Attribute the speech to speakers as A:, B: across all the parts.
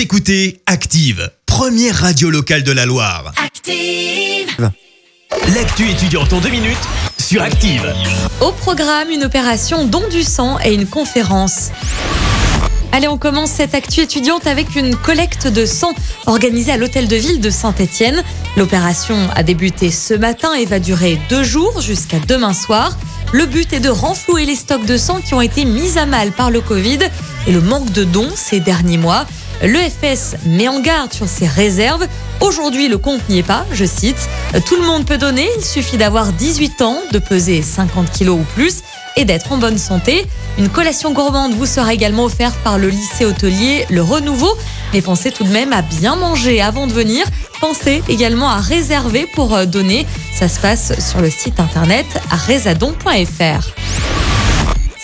A: Vous écoutez Active, première radio locale de la Loire.
B: Active.
A: L'actu étudiante en deux minutes sur Active.
C: Au programme, une opération don du sang et une conférence. Allez, on commence cette actu étudiante avec une collecte de sang organisée à l'hôtel de ville de Saint-Étienne. L'opération a débuté ce matin et va durer deux jours jusqu'à demain soir. Le but est de renflouer les stocks de sang qui ont été mis à mal par le Covid et le manque de dons ces derniers mois. L'EFS met en garde sur ses réserves. Aujourd'hui, le compte n'y est pas, je cite. Tout le monde peut donner, il suffit d'avoir 18 ans, de peser 50 kilos ou plus et d'être en bonne santé. Une collation gourmande vous sera également offerte par le lycée hôtelier Le Renouveau. Mais pensez tout de même à bien manger avant de venir. Pensez également à réserver pour euh, donner. Ça se passe sur le site internet rezadon.fr.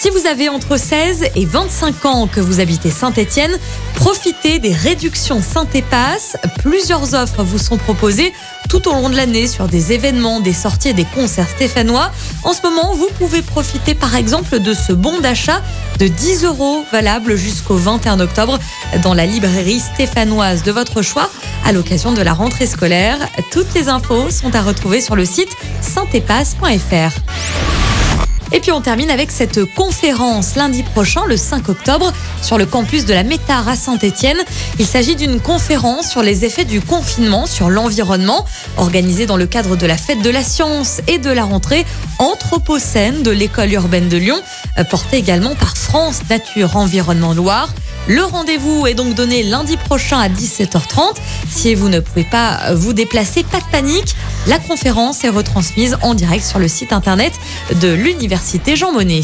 C: Si vous avez entre 16 et 25 ans que vous habitez Saint-Étienne, profitez des réductions Saint-Épasse. Plusieurs offres vous sont proposées tout au long de l'année sur des événements, des sorties et des concerts stéphanois. En ce moment, vous pouvez profiter par exemple de ce bon d'achat de 10 euros valable jusqu'au 21 octobre dans la librairie stéphanoise de votre choix à l'occasion de la rentrée scolaire. Toutes les infos sont à retrouver sur le site saintépasse.fr. Et puis on termine avec cette conférence lundi prochain, le 5 octobre, sur le campus de la Métard à Saint-Étienne. Il s'agit d'une conférence sur les effets du confinement sur l'environnement, organisée dans le cadre de la fête de la science et de la rentrée Anthropocène de l'école urbaine de Lyon, euh, portée également par France Nature Environnement Loire. Le rendez-vous est donc donné lundi prochain à 17h30. Si vous ne pouvez pas vous déplacer, pas de panique. La conférence est retransmise en direct sur le site internet de l'Université Jean Monnet.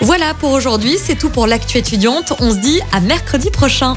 C: Voilà pour aujourd'hui, c'est tout pour l'actu étudiante. On se dit à mercredi prochain.